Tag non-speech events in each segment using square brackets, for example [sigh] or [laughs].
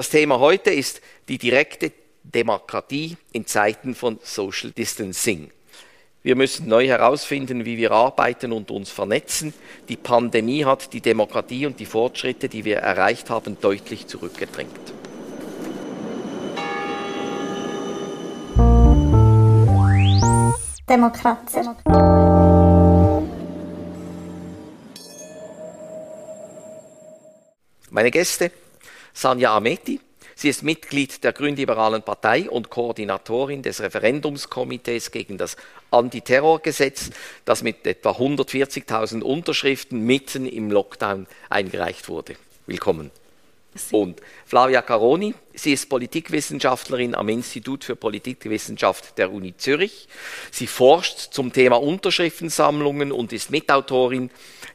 Das Thema heute ist die direkte Demokratie in Zeiten von Social Distancing. Wir müssen neu herausfinden, wie wir arbeiten und uns vernetzen. Die Pandemie hat die Demokratie und die Fortschritte, die wir erreicht haben, deutlich zurückgedrängt. Demokratie. Meine Gäste Sanja Ameti. Sie ist Mitglied der Grünliberalen Partei und Koordinatorin des Referendumskomitees gegen das Antiterrorgesetz, das mit etwa 140.000 Unterschriften mitten im Lockdown eingereicht wurde. Willkommen. Und Flavia Caroni, sie ist Politikwissenschaftlerin am Institut für Politikwissenschaft der Uni Zürich. Sie forscht zum Thema Unterschriftensammlungen und ist Mitautorin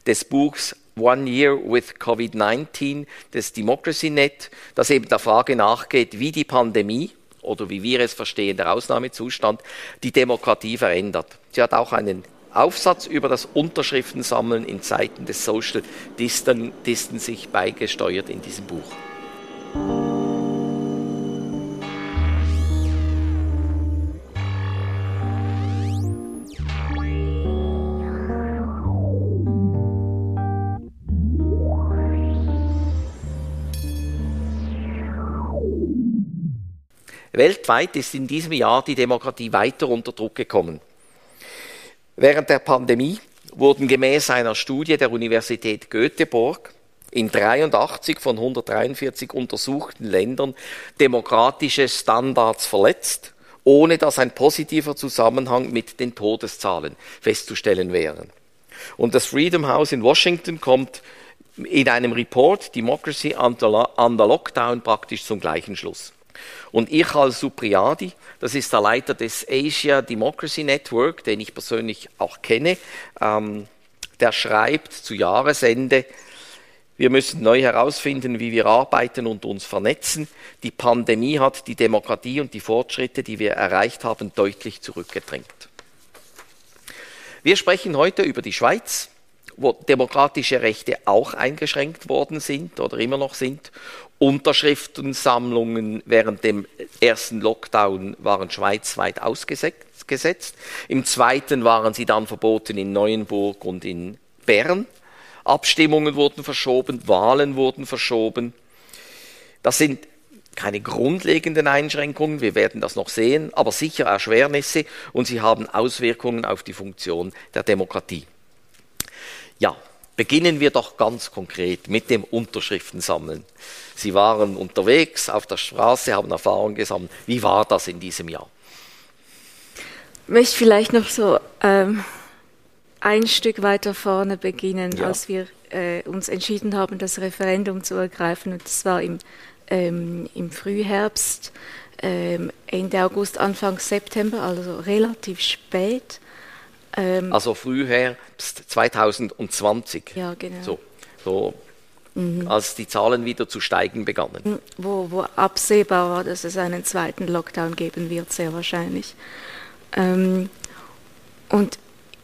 des Buchs One Year with COVID-19 des Democracy Net, das eben der Frage nachgeht, wie die Pandemie oder wie wir es verstehen, der Ausnahmezustand, die Demokratie verändert. Sie hat auch einen Aufsatz über das Unterschriftensammeln in Zeiten des Social Distancing beigesteuert in diesem Buch. Weltweit ist in diesem Jahr die Demokratie weiter unter Druck gekommen. Während der Pandemie wurden gemäß einer Studie der Universität Göteborg in 83 von 143 untersuchten Ländern demokratische Standards verletzt, ohne dass ein positiver Zusammenhang mit den Todeszahlen festzustellen wäre. Und das Freedom House in Washington kommt in einem Report Democracy under Lockdown praktisch zum gleichen Schluss. Und ich als Supriadi, das ist der Leiter des Asia Democracy Network, den ich persönlich auch kenne, ähm, der schreibt zu Jahresende, wir müssen neu herausfinden, wie wir arbeiten und uns vernetzen. Die Pandemie hat die Demokratie und die Fortschritte, die wir erreicht haben, deutlich zurückgedrängt. Wir sprechen heute über die Schweiz, wo demokratische Rechte auch eingeschränkt worden sind oder immer noch sind. Unterschriftensammlungen während dem ersten Lockdown waren schweizweit ausgesetzt. Im zweiten waren sie dann verboten in Neuenburg und in Bern. Abstimmungen wurden verschoben, Wahlen wurden verschoben. Das sind keine grundlegenden Einschränkungen, wir werden das noch sehen, aber sicher Erschwernisse und sie haben Auswirkungen auf die Funktion der Demokratie. Ja, beginnen wir doch ganz konkret mit dem Unterschriftensammeln. Sie waren unterwegs auf der Straße, haben Erfahrungen gesammelt. Wie war das in diesem Jahr? Ich möchte vielleicht noch so ähm, ein Stück weiter vorne beginnen, ja. als wir äh, uns entschieden haben, das Referendum zu ergreifen. Und das war im, ähm, im Frühherbst, ähm, Ende August, Anfang September, also relativ spät. Ähm, also Frühherbst 2020. Ja, genau. So, so mhm. als die Zahlen wieder zu steigen begannen. Mhm. Wo, wo, absehbar war, dass es einen zweiten Lockdown geben wird, sehr wahrscheinlich. Ähm, und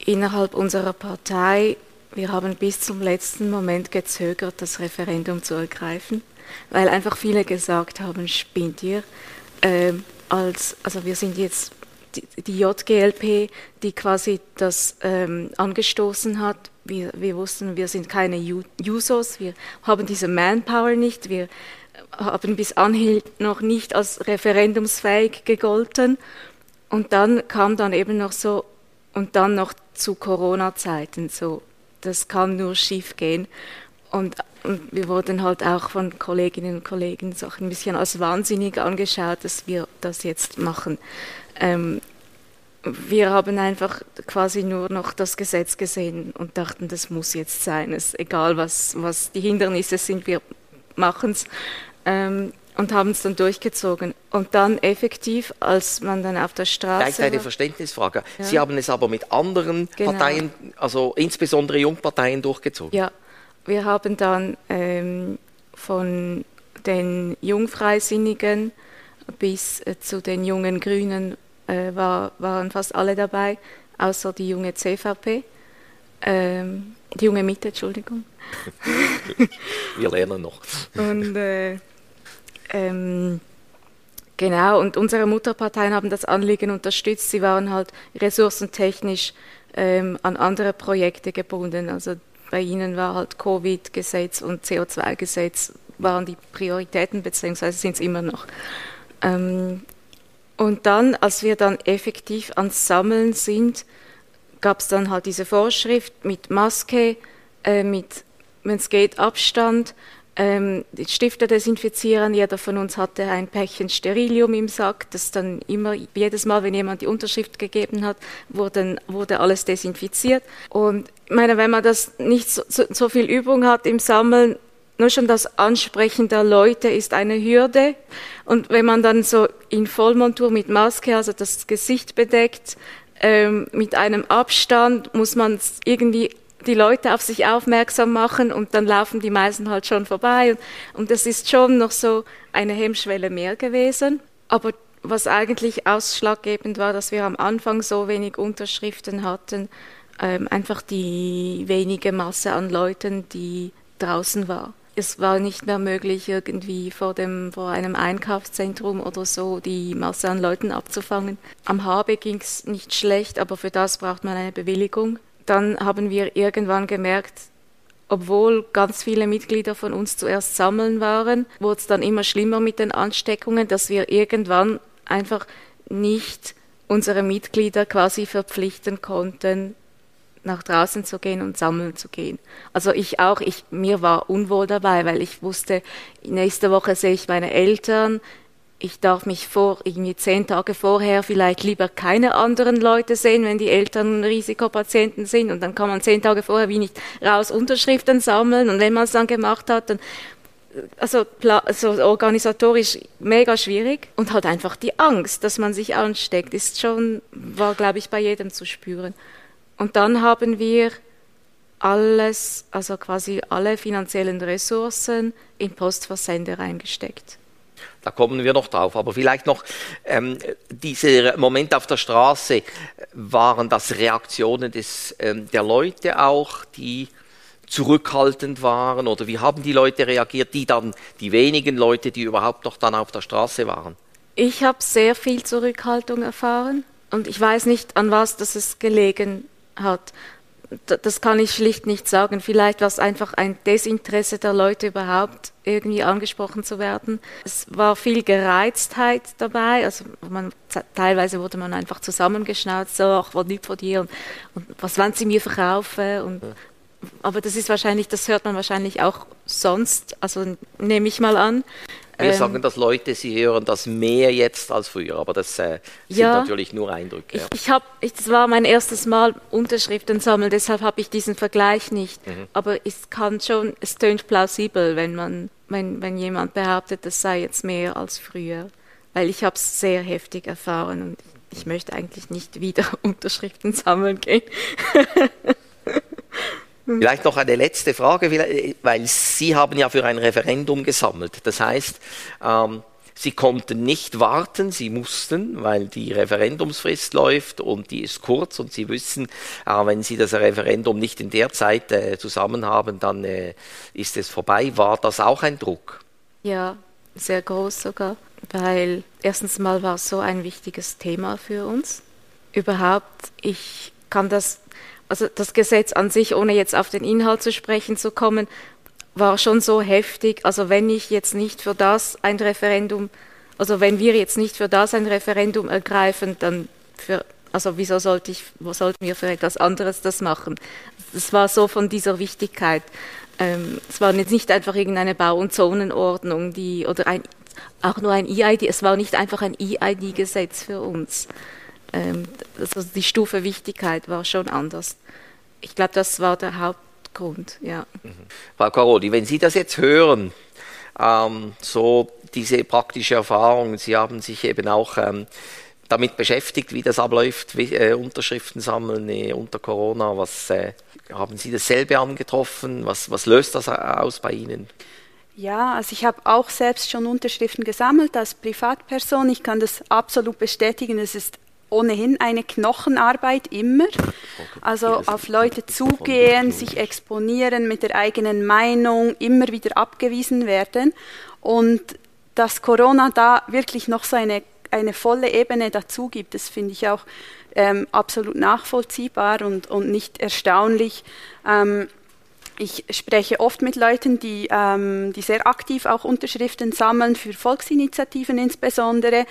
innerhalb unserer Partei, wir haben bis zum letzten Moment gezögert, das Referendum zu ergreifen, weil einfach viele gesagt haben, spinnt ihr. Ähm, als, also wir sind jetzt die, die JGLP, die quasi das ähm, angestoßen hat. Wir, wir wussten, wir sind keine Users, wir haben diese Manpower nicht, wir haben bis anhin noch nicht als referendumsfähig gegolten. Und dann kam dann eben noch so, und dann noch zu Corona-Zeiten so, das kann nur schief gehen. Und, und, wir wurden halt auch von Kolleginnen und Kollegen so ein bisschen als wahnsinnig angeschaut, dass wir das jetzt machen. Ähm, wir haben einfach quasi nur noch das Gesetz gesehen und dachten, das muss jetzt sein. Es, egal, was, was die Hindernisse sind, wir machen es ähm, und haben es dann durchgezogen. Und dann effektiv, als man dann auf der Straße. Vielleicht eine Verständnisfrage. Ja. Sie haben es aber mit anderen genau. Parteien, also insbesondere Jungparteien, durchgezogen. Ja, wir haben dann ähm, von den Jungfreisinnigen bis äh, zu den jungen Grünen äh, war, waren fast alle dabei, außer die junge CVP, ähm, die junge Mitte, Entschuldigung. [laughs] Wir lernen noch. Und äh, Ähm, genau, und unsere Mutterparteien haben das Anliegen unterstützt. Sie waren halt ressourcentechnisch ähm, an andere Projekte gebunden. Also bei ihnen war halt Covid-Gesetz und CO2-Gesetz waren die Prioritäten, beziehungsweise sind es immer noch. Ähm, und dann, als wir dann effektiv ans Sammeln sind, gab es dann halt diese Vorschrift mit Maske, äh, mit, wenn es geht, Abstand, ähm, die Stifte desinfizieren. Jeder von uns hatte ein Päckchen Sterilium im Sack, das dann immer, jedes Mal, wenn jemand die Unterschrift gegeben hat, wurden, wurde alles desinfiziert. Und ich meine, wenn man das nicht so, so, so viel Übung hat im Sammeln, nur schon das Ansprechen der Leute ist eine Hürde. Und wenn man dann so in Vollmontur mit Maske, also das Gesicht bedeckt, ähm, mit einem Abstand, muss man irgendwie die Leute auf sich aufmerksam machen und dann laufen die meisten halt schon vorbei. Und, das ist schon noch so eine Hemmschwelle mehr gewesen. Aber was eigentlich ausschlaggebend war, dass wir am Anfang so wenig Unterschriften hatten, ähm, einfach die wenige Masse an Leuten, die draußen war es war nicht mehr möglich, irgendwie vor, dem, vor einem Einkaufszentrum oder so die Masse an Leuten abzufangen. Am Habe ging es nicht schlecht, aber für das braucht man eine Bewilligung. Dann haben wir irgendwann gemerkt, obwohl ganz viele Mitglieder von uns zuerst sammeln waren, wurde es dann immer schlimmer mit den Ansteckungen, dass wir irgendwann einfach nicht unsere Mitglieder quasi verpflichten konnten, nach draußen zu gehen und sammeln zu gehen. Also ich auch, ich, mir war unwohl dabei, weil ich wusste, nächste Woche sehe ich meine Eltern, ich darf mich vor, irgendwie zehn Tage vorher vielleicht lieber keine anderen Leute sehen, wenn die Eltern Risikopatienten sind und dann kann man zehn Tage vorher wie nicht raus Unterschriften sammeln und wenn man es dann gemacht hat, dann also, also organisatorisch mega schwierig und halt einfach die Angst, dass man sich ansteckt, ist schon, war glaube ich bei jedem zu spüren. Und dann haben wir alles, also quasi alle finanziellen Ressourcen in Postversende reingesteckt. Da kommen wir noch drauf. Aber vielleicht noch, ähm, diese Momente auf der Straße, waren das Reaktionen des, ähm, der Leute auch, die zurückhaltend waren? Oder wie haben die Leute reagiert, die dann, die wenigen Leute, die überhaupt noch dann auf der Straße waren? Ich habe sehr viel Zurückhaltung erfahren und ich weiß nicht, an was das es gelegen hat. Das kann ich schlicht nicht sagen. Vielleicht war es einfach ein Desinteresse der Leute überhaupt, irgendwie angesprochen zu werden. Es war viel Gereiztheit dabei. Also man, teilweise wurde man einfach zusammengeschnauzt, so, ach, was lieb von dir und, und was wollen sie mir verkaufen und aber das ist wahrscheinlich, das hört man wahrscheinlich auch sonst, also nehme ich mal an. Wir ähm, sagen dass Leute, sie hören das mehr jetzt als früher, aber das äh, sind ja, natürlich nur Eindrücke. Ja. Ich, ich habe, das war mein erstes Mal Unterschriften sammeln, deshalb habe ich diesen Vergleich nicht. Mhm. Aber es kann schon, es tönt plausibel, wenn man, wenn, wenn jemand behauptet, das sei jetzt mehr als früher, weil ich habe es sehr heftig erfahren und ich möchte eigentlich nicht wieder [laughs] Unterschriften sammeln gehen. [laughs] Vielleicht noch eine letzte Frage, weil Sie haben ja für ein Referendum gesammelt. Das heißt, ähm, Sie konnten nicht warten, Sie mussten, weil die Referendumsfrist läuft und die ist kurz und Sie wissen, äh, wenn Sie das Referendum nicht in der Zeit äh, zusammen haben, dann äh, ist es vorbei. War das auch ein Druck? Ja, sehr groß sogar, weil erstens mal war es so ein wichtiges Thema für uns. Überhaupt, ich kann das also das Gesetz an sich, ohne jetzt auf den Inhalt zu sprechen zu kommen, war schon so heftig. Also wenn ich jetzt nicht für das ein Referendum, also wenn wir jetzt nicht für das ein Referendum ergreifen, dann für, also wieso sollte ich, wo sollten wir für etwas anderes das machen? Das war so von dieser Wichtigkeit. Ähm, es war jetzt nicht einfach irgendeine Bau- und Zonenordnung, die, oder ein, auch nur ein EID, es war nicht einfach ein EID-Gesetz für uns ähm, also die Stufe Wichtigkeit war schon anders. Ich glaube, das war der Hauptgrund, ja. Mhm. Frau Caroli, wenn Sie das jetzt hören, ähm, so diese praktische Erfahrung, Sie haben sich eben auch ähm, damit beschäftigt, wie das abläuft, wie, äh, Unterschriften sammeln äh, unter Corona. Was äh, haben Sie dasselbe angetroffen? Was, was löst das aus bei Ihnen? Ja, also ich habe auch selbst schon Unterschriften gesammelt als Privatperson. Ich kann das absolut bestätigen. Es ist ohnehin eine Knochenarbeit immer. Also auf Leute zugehen, sich exponieren mit der eigenen Meinung, immer wieder abgewiesen werden. Und dass Corona da wirklich noch so eine, eine volle Ebene dazu gibt, das finde ich auch ähm, absolut nachvollziehbar und, und nicht erstaunlich. Ähm, ich spreche oft mit Leuten, die, ähm, die sehr aktiv auch Unterschriften sammeln, für Volksinitiativen insbesondere.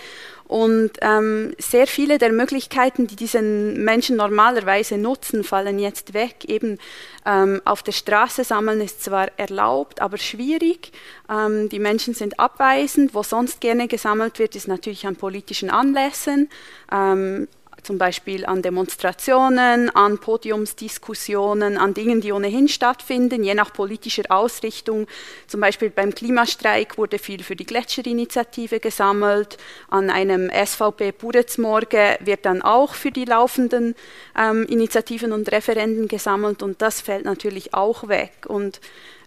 Und ähm, sehr viele der Möglichkeiten, die diese Menschen normalerweise nutzen, fallen jetzt weg. Eben ähm, auf der Straße sammeln ist zwar erlaubt, aber schwierig. Ähm, die Menschen sind abweisend. Wo sonst gerne gesammelt wird, ist natürlich an politischen Anlässen. Ähm, zum Beispiel an Demonstrationen, an Podiumsdiskussionen, an Dingen, die ohnehin stattfinden, je nach politischer Ausrichtung. Zum Beispiel beim Klimastreik wurde viel für die Gletscherinitiative gesammelt. An einem SVP Puretsmorge wird dann auch für die laufenden ähm, Initiativen und Referenden gesammelt und das fällt natürlich auch weg. Und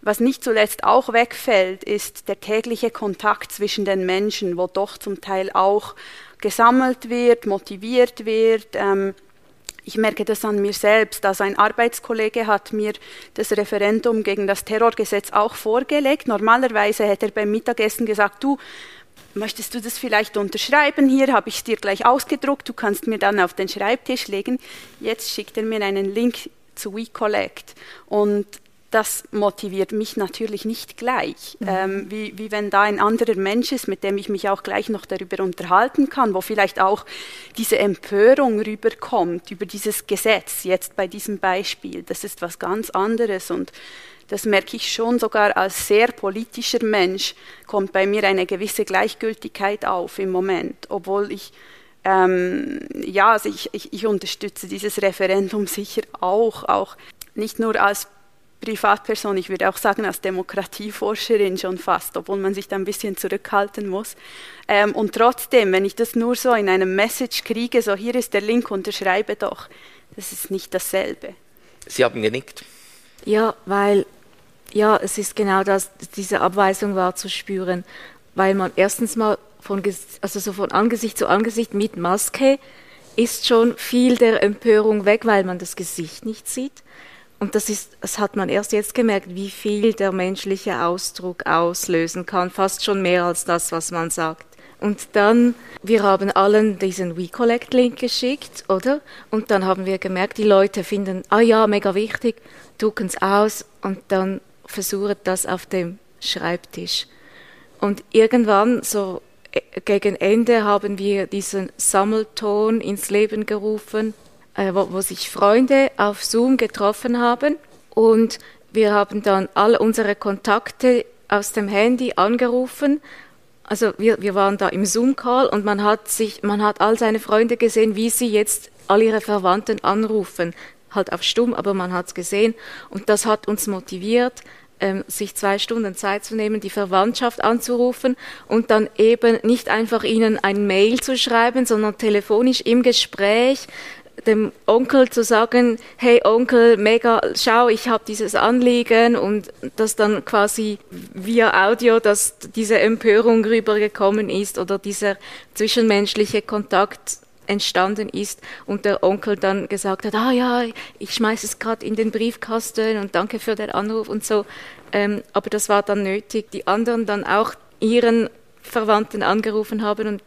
was nicht zuletzt auch wegfällt, ist der tägliche Kontakt zwischen den Menschen, wo doch zum Teil auch gesammelt wird, motiviert wird. Ähm, ich merke das an mir selbst. Also ein Arbeitskollege hat mir das Referendum gegen das Terrorgesetz auch vorgelegt. Normalerweise hätte er beim Mittagessen gesagt, du, möchtest du das vielleicht unterschreiben? Hier habe ich es dir gleich ausgedruckt, du kannst mir dann auf den Schreibtisch legen. Jetzt schickt er mir einen Link zu WeCollect. Und das motiviert mich natürlich nicht gleich, mhm. ähm, wie, wie wenn da ein anderer Mensch ist, mit dem ich mich auch gleich noch darüber unterhalten kann, wo vielleicht auch diese Empörung rüberkommt über dieses Gesetz, jetzt bei diesem Beispiel. Das ist was ganz anderes und das merke ich schon sogar als sehr politischer Mensch, kommt bei mir eine gewisse Gleichgültigkeit auf im Moment, obwohl ich ähm, ja, also ich, ich, ich unterstütze dieses Referendum sicher auch, auch nicht nur als Privatperson, ich würde auch sagen als Demokratieforscherin schon fast, obwohl man sich da ein bisschen zurückhalten muss. Ähm, und trotzdem, wenn ich das nur so in einem Message kriege, so hier ist der Link, unterschreibe doch, das ist nicht dasselbe. Sie haben genickt. Ja, weil ja, es ist genau das, diese Abweisung war zu spüren, weil man erstens mal von, also so von Angesicht zu Angesicht mit Maske ist schon viel der Empörung weg, weil man das Gesicht nicht sieht. Und das, ist, das hat man erst jetzt gemerkt, wie viel der menschliche Ausdruck auslösen kann, fast schon mehr als das, was man sagt. Und dann, wir haben allen diesen WeCollect-Link geschickt, oder? Und dann haben wir gemerkt, die Leute finden, ah ja, mega wichtig, drucken es aus und dann versuchen das auf dem Schreibtisch. Und irgendwann, so äh, gegen Ende, haben wir diesen Sammelton ins Leben gerufen äh, wo, wo sich Freunde auf Zoom getroffen haben und wir haben dann all unsere Kontakte aus dem Handy angerufen. Also wir, wir waren da im Zoom-Call und man hat sich, man hat all seine Freunde gesehen, wie sie jetzt all ihre Verwandten anrufen. Halt auf Stumm, aber man hat es gesehen. Und das hat uns motiviert, ähm, sich zwei Stunden Zeit zu nehmen, die Verwandtschaft anzurufen und dann eben nicht einfach ihnen ein Mail zu schreiben, sondern telefonisch im Gespräch dem Onkel zu sagen, hey Onkel, mega, schau, ich habe dieses Anliegen und dass dann quasi via Audio, dass diese Empörung rübergekommen ist oder dieser zwischenmenschliche Kontakt entstanden ist und der Onkel dann gesagt hat, ah ja, ich schmeiße es gerade in den Briefkasten und danke für den Anruf und so. Ähm, aber das war dann nötig, die anderen dann auch ihren Verwandten angerufen haben und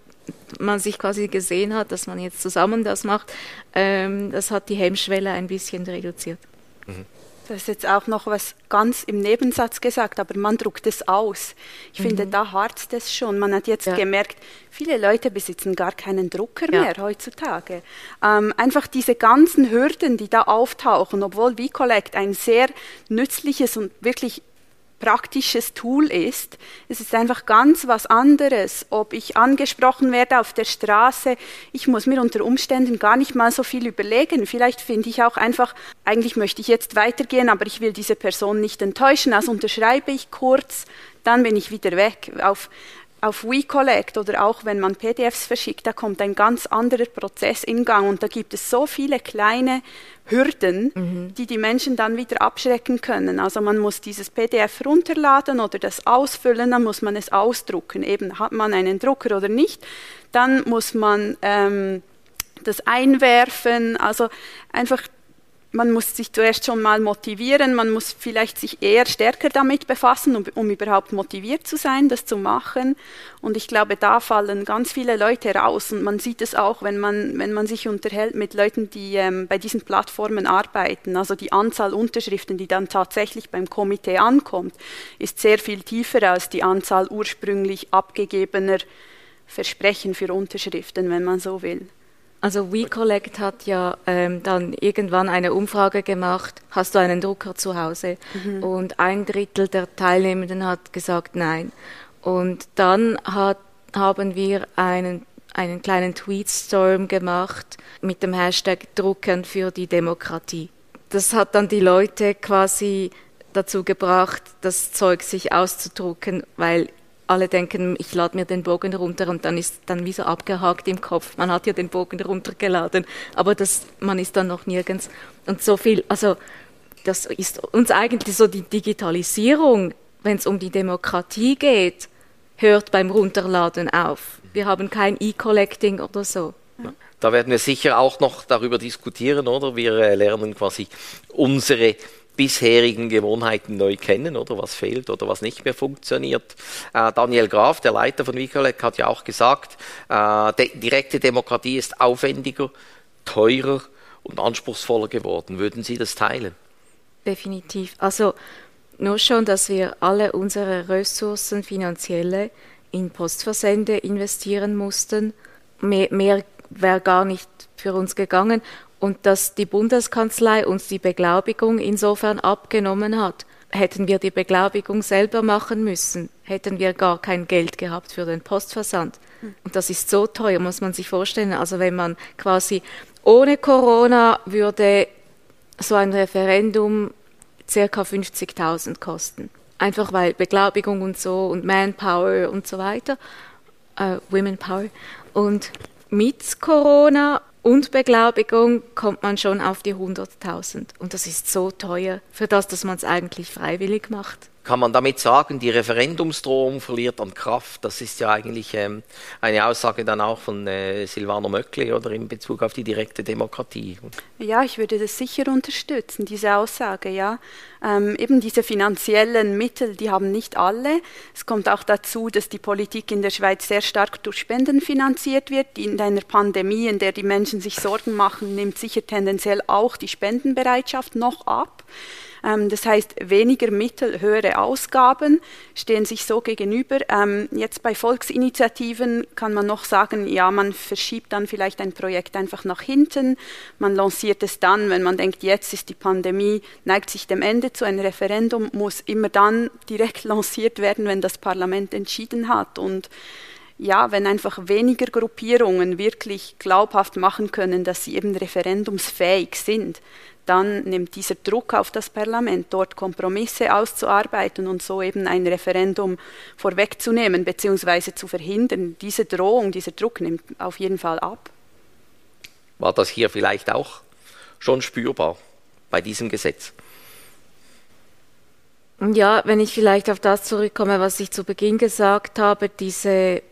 man sich quasi gesehen hat, dass man jetzt zusammen das macht, das hat die Hemmschwelle ein bisschen reduziert. Mhm. Das ist jetzt auch noch was ganz im Nebensatz gesagt, aber man druckt es aus. Ich mhm. finde, da hart es schon. Man hat jetzt ja. gemerkt, viele Leute besitzen gar keinen Drucker ja. mehr heutzutage. Ähm, einfach diese ganzen Hürden, die da auftauchen, obwohl VCollect ein sehr nützliches und wirklich praktisches Tool ist. Es ist einfach ganz was anderes, ob ich angesprochen werde auf der Straße. Ich muss mir unter Umständen gar nicht mal so viel überlegen. Vielleicht finde ich auch einfach, eigentlich möchte ich jetzt weitergehen, aber ich will diese Person nicht enttäuschen. Also unterschreibe ich kurz, dann bin ich wieder weg. Auf auf WeCollect oder auch wenn man PDFs verschickt, da kommt ein ganz anderer Prozess in Gang und da gibt es so viele kleine Hürden, mhm. die die Menschen dann wieder abschrecken können. Also man muss dieses PDF runterladen oder das ausfüllen, dann muss man es ausdrucken. Eben hat man einen Drucker oder nicht, dann muss man ähm, das einwerfen. Also einfach man muss sich zuerst schon mal motivieren, man muss vielleicht sich eher stärker damit befassen, um, um, überhaupt motiviert zu sein, das zu machen. Und ich glaube, da fallen ganz viele Leute raus. Und man sieht es auch, wenn man, wenn man sich unterhält mit Leuten, die ähm, bei diesen Plattformen arbeiten. Also die Anzahl Unterschriften, die dann tatsächlich beim Komitee ankommt, ist sehr viel tiefer als die Anzahl ursprünglich abgegebener Versprechen für Unterschriften, wenn man so will. Also WeCollect hat ja ähm, dann irgendwann eine Umfrage gemacht, hast du einen Drucker zu Hause? Mhm. Und ein Drittel der Teilnehmenden hat gesagt nein. Und dann hat, haben wir einen, einen kleinen Tweetstorm gemacht mit dem Hashtag Druckern für die Demokratie. Das hat dann die Leute quasi dazu gebracht, das Zeug sich auszudrucken, weil alle denken, ich lade mir den Bogen runter und dann ist dann wie so abgehakt im Kopf. Man hat ja den Bogen runtergeladen, aber das, man ist dann noch nirgends. Und so viel, also das ist uns eigentlich so die Digitalisierung, wenn es um die Demokratie geht, hört beim Runterladen auf. Wir haben kein E-Collecting oder so. Da werden wir sicher auch noch darüber diskutieren, oder? Wir äh, lernen quasi unsere bisherigen Gewohnheiten neu kennen oder was fehlt oder was nicht mehr funktioniert. Äh, Daniel Graf, der Leiter von Wikolek, hat ja auch gesagt, äh, de direkte Demokratie ist aufwendiger, teurer und anspruchsvoller geworden. Würden Sie das teilen? Definitiv. Also nur schon, dass wir alle unsere Ressourcen finanzielle in Postversände investieren mussten. Mehr, mehr wäre gar nicht für uns gegangen und dass die Bundeskanzlei uns die Beglaubigung insofern abgenommen hat. Hätten wir die Beglaubigung selber machen müssen, hätten wir gar kein Geld gehabt für den Postversand. Und das ist so teuer, muss man sich vorstellen. Also wenn man quasi ohne Corona würde so ein Referendum circa 50.000 kosten. Einfach weil Beglaubigung und so und Manpower und so weiter, äh, Women. Und mit Corona und Beglaubigung kommt man schon auf die 100.000. Und das ist so teuer für das, dass man es eigentlich freiwillig macht kann man damit sagen, die Referendumsdrohung verliert an Kraft. Das ist ja eigentlich ähm, eine Aussage dann auch von äh, Silvano Möckli oder in Bezug auf die direkte Demokratie. Ja, ich würde das sicher unterstützen, diese Aussage, ja. Ähm, eben diese finanziellen Mittel, die haben nicht alle. Es kommt auch dazu, dass die Politik in der Schweiz sehr stark durch Spenden finanziert wird. In einer Pandemie, in der die Menschen sich Sorgen machen, nimmt sicher tendenziell auch die Spendenbereitschaft noch ab. Ähm, das heißt, weniger Mittel, höhere Ausgaben stehen sich so gegenüber. Ähm, jetzt bei Volksinitiativen kann man noch sagen, ja, man verschiebt dann vielleicht ein Projekt einfach nach hinten. Man lanciert es dann, wenn man denkt, jetzt ist die Pandemie, neigt sich dem Ende zu. Ein Referendum muss immer dann direkt [laughs] lanciert werden, wenn das Parlament entschieden hat. Und ja, wenn einfach weniger Gruppierungen wirklich glaubhaft machen können, dass sie eben referendumsfähig sind, dann nimmt dieser Druck auf das Parlament, dort Kompromisse auszuarbeiten und so eben ein Referendum vorwegzunehmen bzw. zu verhindern. Diese Drohung, dieser Druck nimmt auf jeden Fall ab. War das hier vielleicht auch schon spürbar bei diesem Gesetz? Ja, wenn ich vielleicht auf das zurückkomme, was ich zu Beginn gesagt habe, diese,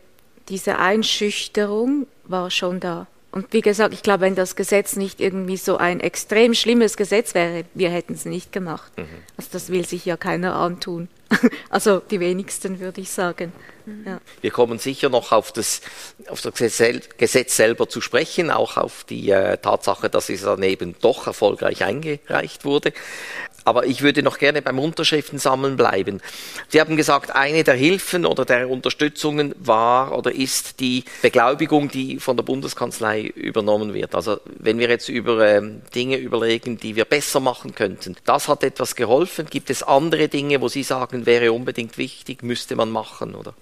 diese Einschüchterung war schon da. Und wie gesagt, ich glaube, wenn das Gesetz nicht irgendwie so ein extrem schlimmes Gesetz wäre, wir hätten es nicht gemacht. Mhm. Also das will sich ja keiner antun. [laughs] Also die wenigsten, würde ich sagen. Mhm. Ja. Wir kommen sicher noch auf das, auf das Gesetz selber zu sprechen, auch auf die äh, Tatsache, dass es dann eben doch erfolgreich eingereicht wurde. Aber ich würde noch gerne beim Unterschriften sammeln bleiben. Sie haben gesagt, eine der Hilfen oder der Unterstützungen war oder ist die Beglaubigung, die von der Bundeskanzlei übernommen wird. Also wenn wir jetzt über ähm, Dinge überlegen, die wir besser machen könnten, das hat etwas geholfen. Gibt es andere Dinge, wo Sie sagen, wäre unbedingt wichtig, müsste man machen, oder?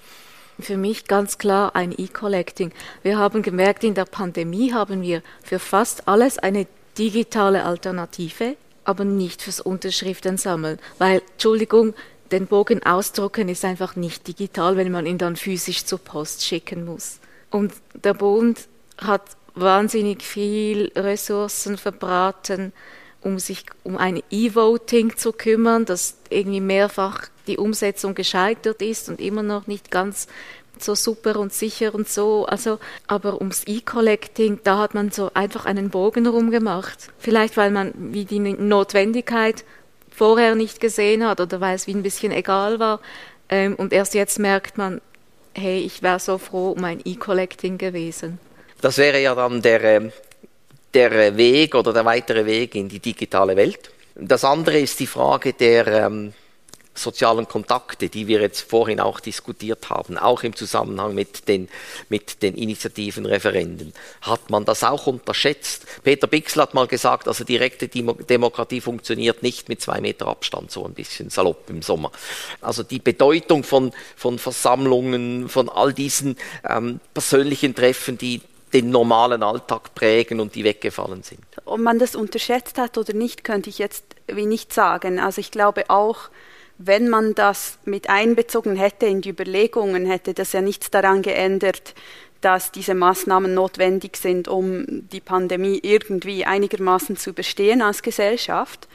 Für mich ganz klar ein E-Collecting. Wir haben gemerkt, in der Pandemie haben wir für fast alles eine digitale Alternative aber nicht fürs Unterschriften sammeln, weil, Entschuldigung, den Bogen ausdrucken ist einfach nicht digital, wenn man ihn dann physisch zur Post schicken muss. Und der Bund hat wahnsinnig viel Ressourcen verbraten, um sich um ein E-Voting zu kümmern, das irgendwie mehrfach die Umsetzung gescheitert ist und immer noch nicht ganz so super und sicher und so. Also, aber ums E-Collecting, da hat man so einfach einen Bogen rumgemacht. Vielleicht, weil man wie die Notwendigkeit vorher nicht gesehen hat oder weil es wie ein bisschen egal war. Ähm, und erst jetzt merkt man, hey, ich wäre so froh um ein E-Collecting gewesen. Das wäre ja dann der, ähm, der Weg oder der weitere Weg in die digitale Welt. Das andere ist die Frage der ähm, sozialen Kontakte, die wir jetzt vorhin auch diskutiert haben, auch im Zusammenhang mit den, mit den Initiativen, Referenden. Hat man das auch unterschätzt? Peter Bixel hat mal gesagt, also direkte Demokratie funktioniert nicht mit zwei Meter Abstand, so ein bisschen salopp im Sommer. Also die Bedeutung von, von Versammlungen, von all diesen ähm, persönlichen Treffen, die den normalen Alltag prägen und die weggefallen sind. Ob man das unterschätzt hat oder nicht, könnte ich jetzt wie nicht sagen. Also ich glaube auch, wenn man das mit einbezogen hätte in die Überlegungen, hätte das ja nichts daran geändert, dass diese Maßnahmen notwendig sind, um die Pandemie irgendwie einigermaßen zu überstehen als Gesellschaft.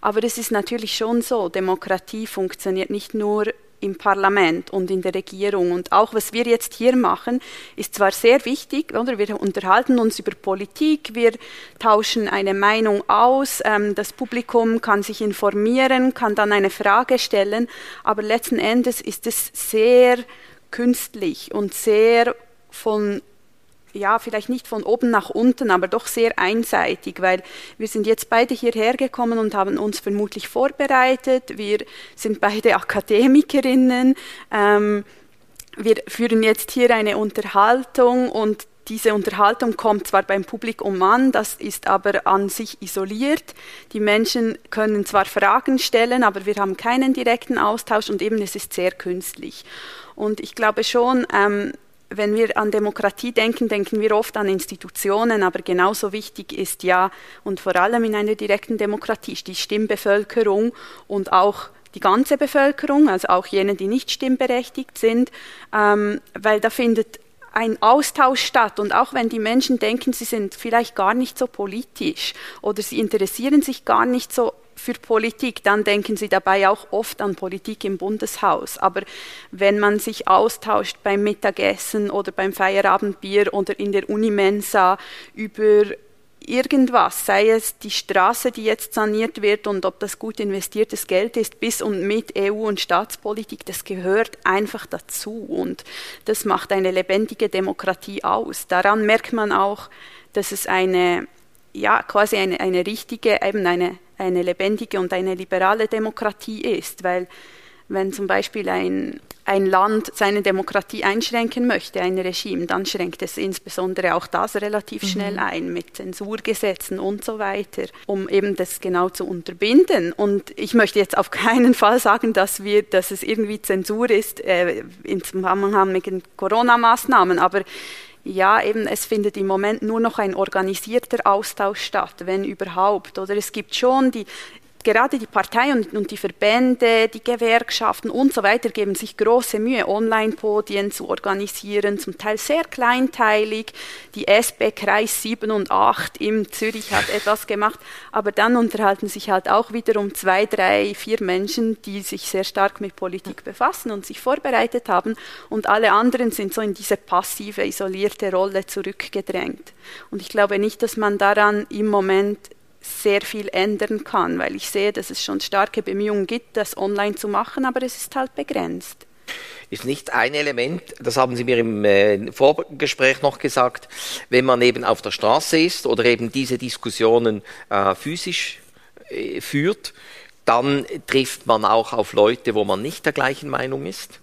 Aber es ist natürlich schon so, Demokratie funktioniert nicht nur im Parlament und in der Regierung. Und auch was wir jetzt hier machen, ist zwar sehr wichtig, oder? wir unterhalten uns über Politik, wir tauschen eine Meinung aus, ähm, das Publikum kann sich informieren, kann dann eine Frage stellen, aber letzten Endes ist es sehr künstlich und sehr von ja, vielleicht nicht von oben nach unten, aber doch sehr einseitig, weil wir sind jetzt beide hierher gekommen und haben uns vermutlich vorbereitet. Wir sind beide [laughs] Akademikerinnen. Ähm, wir führen jetzt hier eine Unterhaltung und diese Unterhaltung kommt zwar beim Publikum an, das ist aber an sich isoliert. Die Menschen können zwar Fragen stellen, aber wir haben keinen direkten Austausch und eben es ist sehr künstlich. Und ich glaube schon, ähm, wenn wir an Demokratie denken, denken wir oft an Institutionen, aber genauso wichtig ist ja und vor allem in einer direkten Demokratie die Stimmbevölkerung und auch die ganze Bevölkerung, also auch jene, die nicht stimmberechtigt sind, ähm, weil da findet ein Austausch statt. Und auch wenn die Menschen denken, sie sind vielleicht gar nicht so politisch oder sie interessieren sich gar nicht so für Politik, dann denken sie dabei auch oft an Politik im Bundeshaus. Aber wenn man sich austauscht beim Mittagessen oder beim Feierabendbier oder in der Unimensa über irgendwas, sei es die Straße, die jetzt saniert wird und ob das gut investiertes Geld ist, bis und mit EU und Staatspolitik, das gehört einfach dazu und das macht eine lebendige Demokratie aus. Daran merkt man auch, dass es eine, ja, quasi eine, eine richtige, eben eine eine lebendige und eine liberale Demokratie ist, weil wenn zum Beispiel ein, ein Land seine Demokratie einschränken möchte, ein Regime, dann schränkt es insbesondere auch das relativ mhm. schnell ein mit Zensurgesetzen und so weiter, um eben das genau zu unterbinden. Und ich möchte jetzt auf [laughs] keinen Fall sagen, dass wir, dass es irgendwie Zensur ist äh, im Zusammenhang mit den Corona-Maßnahmen, aber ja, eben, es findet im Moment nur noch ein organisierter Austausch statt, wenn überhaupt. Oder es gibt schon die gerade die Parteien und, und, die Verbände, die Gewerkschaften und so weiter geben sich große Mühe, Online-Podien zu organisieren, zum Teil sehr kleinteilig. Die SP Kreis 7 und 8 in Zürich hat [laughs] etwas gemacht, aber dann unterhalten sich halt auch wiederum zwei, drei, vier Menschen, die sich sehr stark mit Politik befassen und sich vorbereitet haben und alle anderen sind so in diese passive, isolierte Rolle zurückgedrängt. Und ich glaube nicht, dass man daran im Moment sehr viel ändern kann, weil ich sehe, dass es schon starke Bemühungen gibt, das online zu machen, aber es ist halt begrenzt. Ist nicht ein Element, das haben Sie mir im äh, Vorgespräch noch gesagt, wenn man eben auf der Straße ist oder eben diese Diskussionen äh, physisch äh, führt, dann trifft man auch auf Leute, wo man nicht der gleichen Meinung ist.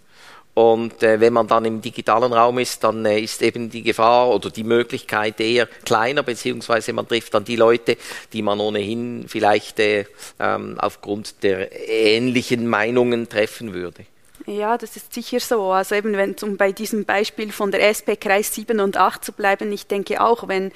Und äh, wenn man dann im digitalen Raum ist, dann äh, ist eben die Gefahr oder die Möglichkeit eher kleiner, beziehungsweise man trifft dann die Leute, die man ohnehin vielleicht äh, ähm, aufgrund der ähnlichen Meinungen treffen würde. Ja, das ist sicher so. Also eben, wenn, um bei diesem Beispiel von der SP Kreis 7 und 8 zu bleiben, ich denke auch, wenn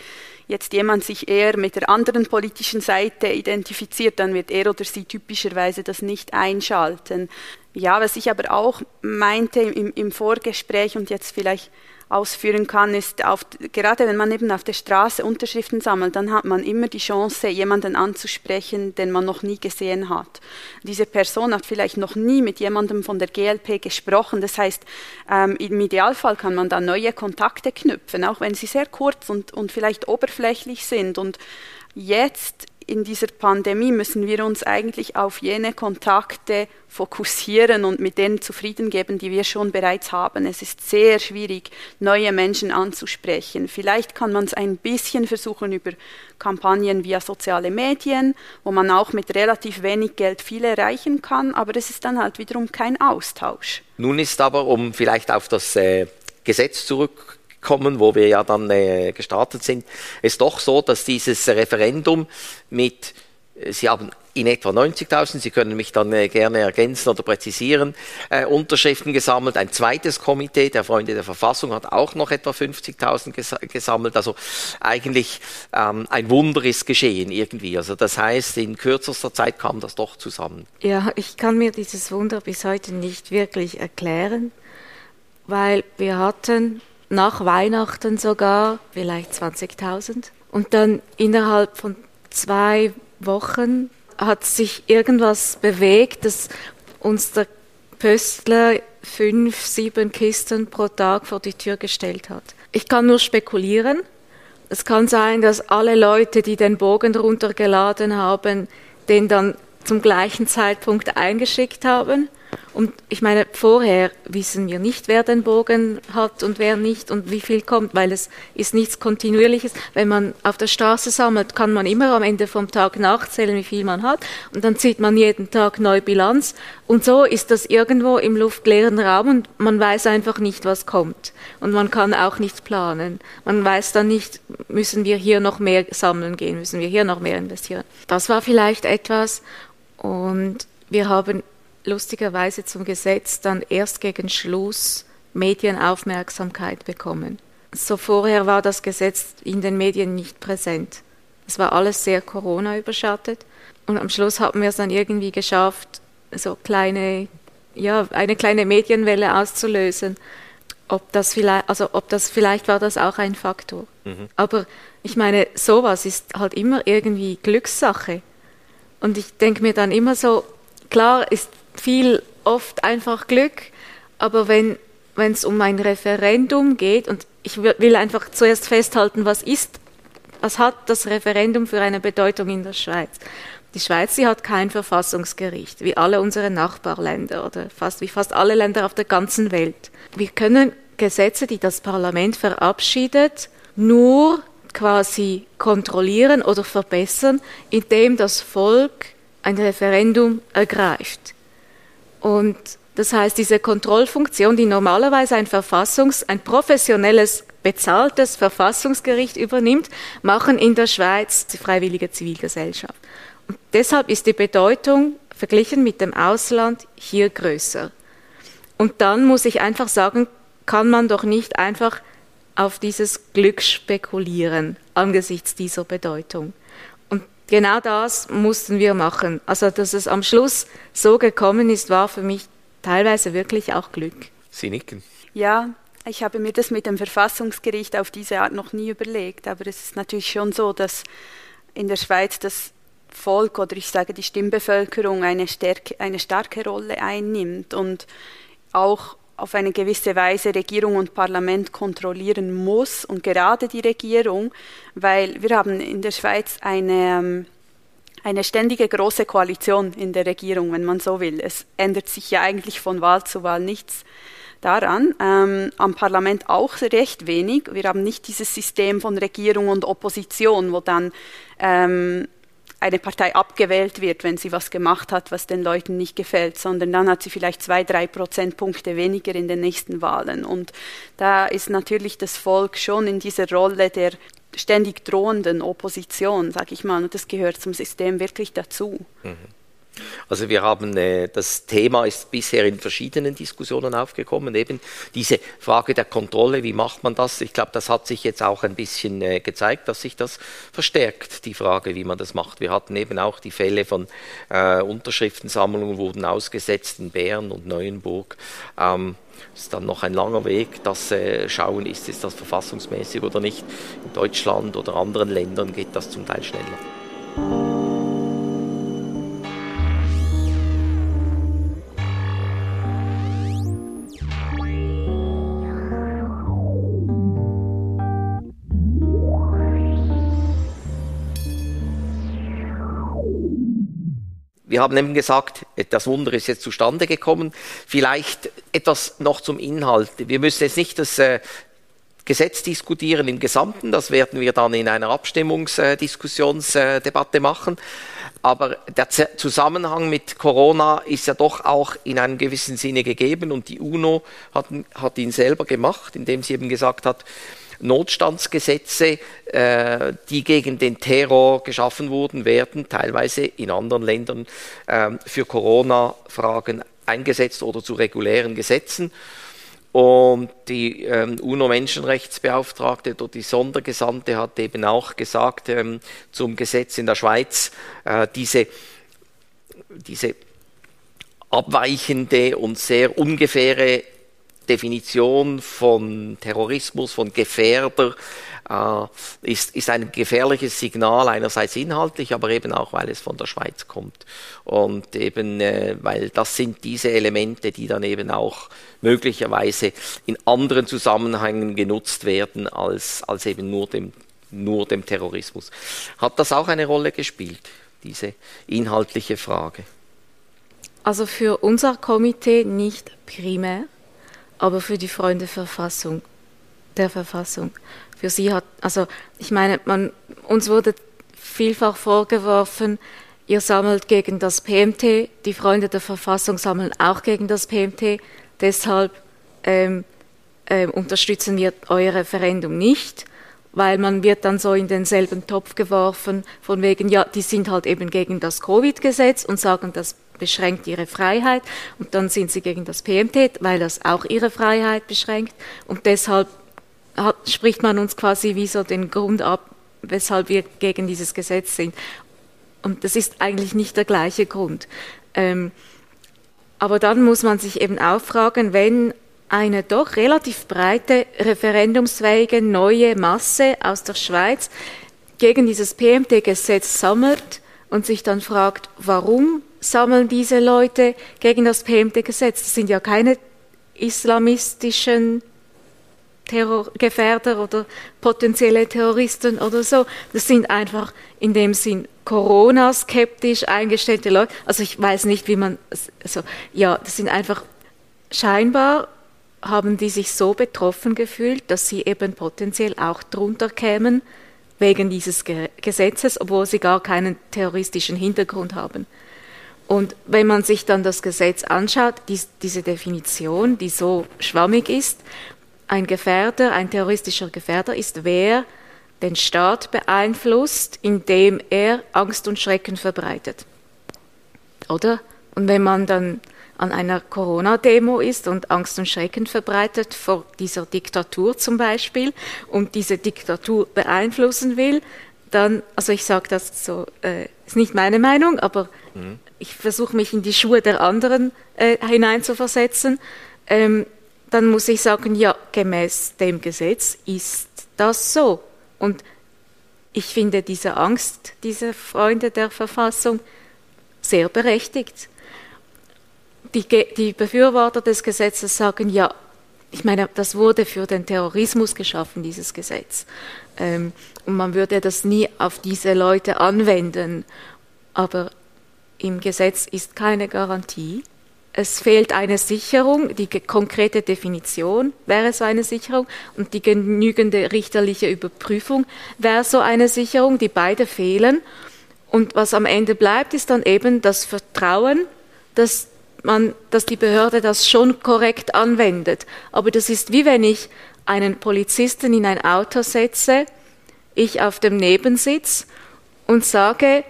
jetzt jemand sich eher mit der anderen politischen Seite identifiziert, dann wird er oder sie typischerweise das nicht einschalten. Ja, was ich aber auch meinte im, im Vorgespräch und jetzt vielleicht ausführen kann, ist, auf, gerade wenn man eben auf der Straße Unterschriften sammelt, dann hat man immer die Chance, jemanden anzusprechen, den man noch nie gesehen hat. Diese Person hat vielleicht noch nie mit jemandem von der GLP gesprochen. Das heißt, ähm, im Idealfall kann man da neue Kontakte knüpfen, auch wenn sie sehr kurz und, und vielleicht oberflächlich sind. Und jetzt in dieser Pandemie müssen wir uns eigentlich auf jene Kontakte fokussieren und mit denen zufrieden geben, die wir schon bereits haben. Es ist sehr schwierig, neue Menschen anzusprechen. Vielleicht kann man es ein bisschen versuchen über Kampagnen via soziale Medien, wo man auch mit relativ wenig Geld viel erreichen kann, aber es ist dann halt wiederum kein Austausch. Nun ist aber, um vielleicht auf das äh, Gesetz zurück kommen, wo wir ja dann äh, gestartet sind, ist doch so, dass dieses Referendum mit, äh, Sie haben in etwa 90.000, Sie können mich dann äh, gerne ergänzen oder präzisieren, äh, Unterschriften gesammelt. Ein zweites Komitee der Freunde der Verfassung hat auch noch etwa 50.000 ges gesammelt. Also eigentlich ähm, ein Wunder ist geschehen irgendwie. Also das heißt, in kürzester Zeit kam das doch zusammen. Ja, ich kann mir dieses Wunder bis heute nicht wirklich erklären, weil wir hatten nach Weihnachten sogar vielleicht 20.000. Und dann innerhalb von zwei Wochen hat sich irgendwas bewegt, dass uns der Pöstler fünf, sieben Kisten pro Tag vor die Tür gestellt hat. Ich kann nur spekulieren. Es kann sein, dass alle Leute, die den Bogen runtergeladen haben, den dann zum gleichen Zeitpunkt eingeschickt haben. Und ich meine, vorher wissen wir nicht, wer den Bogen hat und wer nicht und wie viel kommt, weil es ist nichts Kontinuierliches. Wenn man auf der Straße sammelt, kann man immer am Ende vom Tag nachzählen, wie viel man hat. Und dann zieht man jeden Tag neu Bilanz. Und so ist das irgendwo im luftleeren Raum und man weiß einfach nicht, was kommt. Und man kann auch nicht planen. Man weiß dann nicht, müssen wir hier noch mehr sammeln gehen, müssen wir hier noch mehr investieren. Das war vielleicht etwas. Und wir haben lustigerweise zum Gesetz dann erst gegen Schluss Medienaufmerksamkeit bekommen. So vorher war das Gesetz in den Medien nicht präsent. Es war alles sehr Corona überschattet. Und am Schluss haben wir es dann irgendwie geschafft, so kleine, ja, eine kleine Medienwelle auszulösen. Ob das vielleicht, also ob das vielleicht war das auch ein Faktor. Mhm. Aber ich meine, sowas ist halt immer irgendwie Glückssache. Und ich denke mir dann immer so, klar ist viel oft einfach Glück, aber wenn es um ein Referendum geht, und ich will einfach zuerst festhalten, was ist, was hat das Referendum für eine Bedeutung in der Schweiz? Die Schweiz, sie hat kein Verfassungsgericht, wie alle unsere Nachbarländer oder fast wie fast alle Länder auf der ganzen Welt. Wir können Gesetze, die das Parlament verabschiedet, nur quasi kontrollieren oder verbessern, indem das Volk ein Referendum ergreift. Und das heißt, diese Kontrollfunktion, die normalerweise ein Verfassungs-, ein professionelles, bezahltes Verfassungsgericht übernimmt, machen in der Schweiz die freiwillige Zivilgesellschaft. Und deshalb ist die Bedeutung verglichen mit dem Ausland hier größer. Und dann muss ich einfach sagen, kann man doch nicht einfach auf dieses Glück spekulieren angesichts dieser Bedeutung genau das mussten wir machen. Also, dass es am Schluss so gekommen ist, war für mich teilweise wirklich auch Glück. Sie nicken. Ja, ich habe mir das mit dem Verfassungsgericht auf diese Art noch nie überlegt, aber es ist natürlich schon so, dass in der Schweiz das Volk oder ich sage die Stimmbevölkerung eine, stärke, eine starke Rolle einnimmt und auch auf eine gewisse Weise Regierung und Parlament kontrollieren muss und gerade die Regierung, weil wir haben in der Schweiz eine, ähm, eine ständige große Koalition in der Regierung, wenn man so will. Es ändert sich ja eigentlich von Wahl zu Wahl nichts daran. Ähm, am Parlament auch recht wenig. Wir haben nicht dieses System von Regierung und Opposition, wo dann ähm, eine Partei abgewählt wird, wenn sie was gemacht hat, was den Leuten nicht gefällt, sondern dann hat sie vielleicht zwei, drei Prozentpunkte weniger in den nächsten Wahlen. Und da ist natürlich das Volk schon in dieser Rolle der ständig drohenden Opposition, sag ich mal, und das gehört zum System wirklich dazu. Mhm. Also wir haben, äh, das Thema ist bisher in verschiedenen Diskussionen aufgekommen, eben diese Frage der Kontrolle, wie macht man das? Ich glaube, das hat sich jetzt auch ein bisschen äh, gezeigt, dass sich das verstärkt, die Frage, wie man das macht. Wir hatten eben auch die Fälle von äh, Unterschriftensammlungen wurden ausgesetzt in Bern und Neuenburg. Ähm, ist dann noch ein langer Weg, das äh, Schauen, ist es das verfassungsmäßig oder nicht. In Deutschland oder anderen Ländern geht das zum Teil schneller. Wir haben eben gesagt, das Wunder ist jetzt zustande gekommen. Vielleicht etwas noch zum Inhalt. Wir müssen jetzt nicht das äh, Gesetz diskutieren im Gesamten, das werden wir dann in einer Abstimmungsdiskussionsdebatte machen. Aber der Zusammenhang mit Corona ist ja doch auch in einem gewissen Sinne gegeben und die UNO hat, hat ihn selber gemacht, indem sie eben gesagt hat, Notstandsgesetze, äh, die gegen den Terror geschaffen wurden, werden teilweise in anderen Ländern äh, für Corona-Fragen eingesetzt oder zu regulären Gesetzen. Und die ähm, UNO-Menschenrechtsbeauftragte oder die Sondergesandte hat eben auch gesagt ähm, zum Gesetz in der Schweiz, äh, diese, diese abweichende und sehr ungefähre Definition von Terrorismus, von Gefährder, äh, ist, ist ein gefährliches Signal, einerseits inhaltlich, aber eben auch, weil es von der Schweiz kommt. Und eben, äh, weil das sind diese Elemente, die dann eben auch möglicherweise in anderen Zusammenhängen genutzt werden, als, als eben nur dem, nur dem Terrorismus. Hat das auch eine Rolle gespielt, diese inhaltliche Frage? Also für unser Komitee nicht primär aber für die Freunde Verfassung, der Verfassung. Für sie hat, also ich meine, man, uns wurde vielfach vorgeworfen, ihr sammelt gegen das PMT, die Freunde der Verfassung sammeln auch gegen das PMT, deshalb ähm, ähm, unterstützen wir euer Referendum nicht, weil man wird dann so in denselben Topf geworfen, von wegen, ja, die sind halt eben gegen das Covid-Gesetz und sagen, das beschränkt ihre Freiheit und dann sind sie gegen das PMT, weil das auch ihre Freiheit beschränkt und deshalb hat, spricht man uns quasi wie so den Grund ab, weshalb wir gegen dieses Gesetz sind. Und das ist eigentlich nicht der gleiche Grund. Ähm, aber dann muss man sich eben auch fragen, wenn eine doch relativ breite, referendumsfähige neue Masse aus der Schweiz gegen dieses PMT-Gesetz sammelt und sich dann fragt, warum sammeln diese Leute gegen das PMT-Gesetz. Das sind ja keine islamistischen Terrorgefährder oder potenzielle Terroristen oder so. Das sind einfach in dem Sinn Corona-skeptisch eingestellte Leute. Also ich weiß nicht, wie man, also ja, das sind einfach scheinbar haben die sich so betroffen gefühlt, dass sie eben potenziell auch drunter kämen wegen dieses Gesetzes, obwohl sie gar keinen terroristischen Hintergrund haben. Und wenn man sich dann das Gesetz anschaut, dies, diese Definition, die so schwammig ist, ein Gefährder, ein terroristischer Gefährder ist wer den Staat beeinflusst, indem er Angst und Schrecken verbreitet. Oder? Und wenn man dann an einer Corona-Demo ist und Angst und Schrecken verbreitet vor dieser Diktatur zum Beispiel und diese Diktatur beeinflussen will, dann, also ich sage das so, äh, ist nicht meine Meinung, aber mhm ich versuche mich in die Schuhe der anderen äh, hineinzuversetzen, ähm, dann muss ich sagen, ja, gemäß dem Gesetz ist das so. Und ich finde diese Angst dieser Freunde der Verfassung sehr berechtigt. Die, die Befürworter des Gesetzes sagen, ja, ich meine, das wurde für den Terrorismus geschaffen, dieses Gesetz. Ähm, und man würde das nie auf diese Leute anwenden. Aber im Gesetz ist keine Garantie. Es fehlt eine Sicherung, die konkrete Definition wäre so eine Sicherung und die genügende richterliche Überprüfung wäre so eine Sicherung, die beide fehlen. Und was am Ende bleibt, ist dann eben das Vertrauen, dass man, dass die Behörde das schon korrekt anwendet. Aber das ist wie wenn ich einen Polizisten in ein Auto setze, ich auf dem Nebensitz und sage,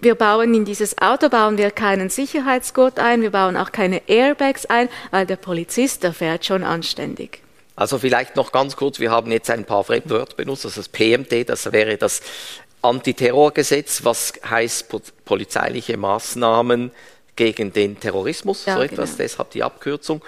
wir bauen in dieses Auto bauen wir keinen Sicherheitsgurt ein, wir bauen auch keine Airbags ein, weil der Polizist, der fährt schon anständig. Also vielleicht noch ganz kurz, wir haben jetzt ein paar Fremdwörter benutzt, also das PMT, das wäre das Antiterrorgesetz, was heißt polizeiliche Maßnahmen gegen den Terrorismus, ja, so etwas, genau. deshalb die Abkürzung.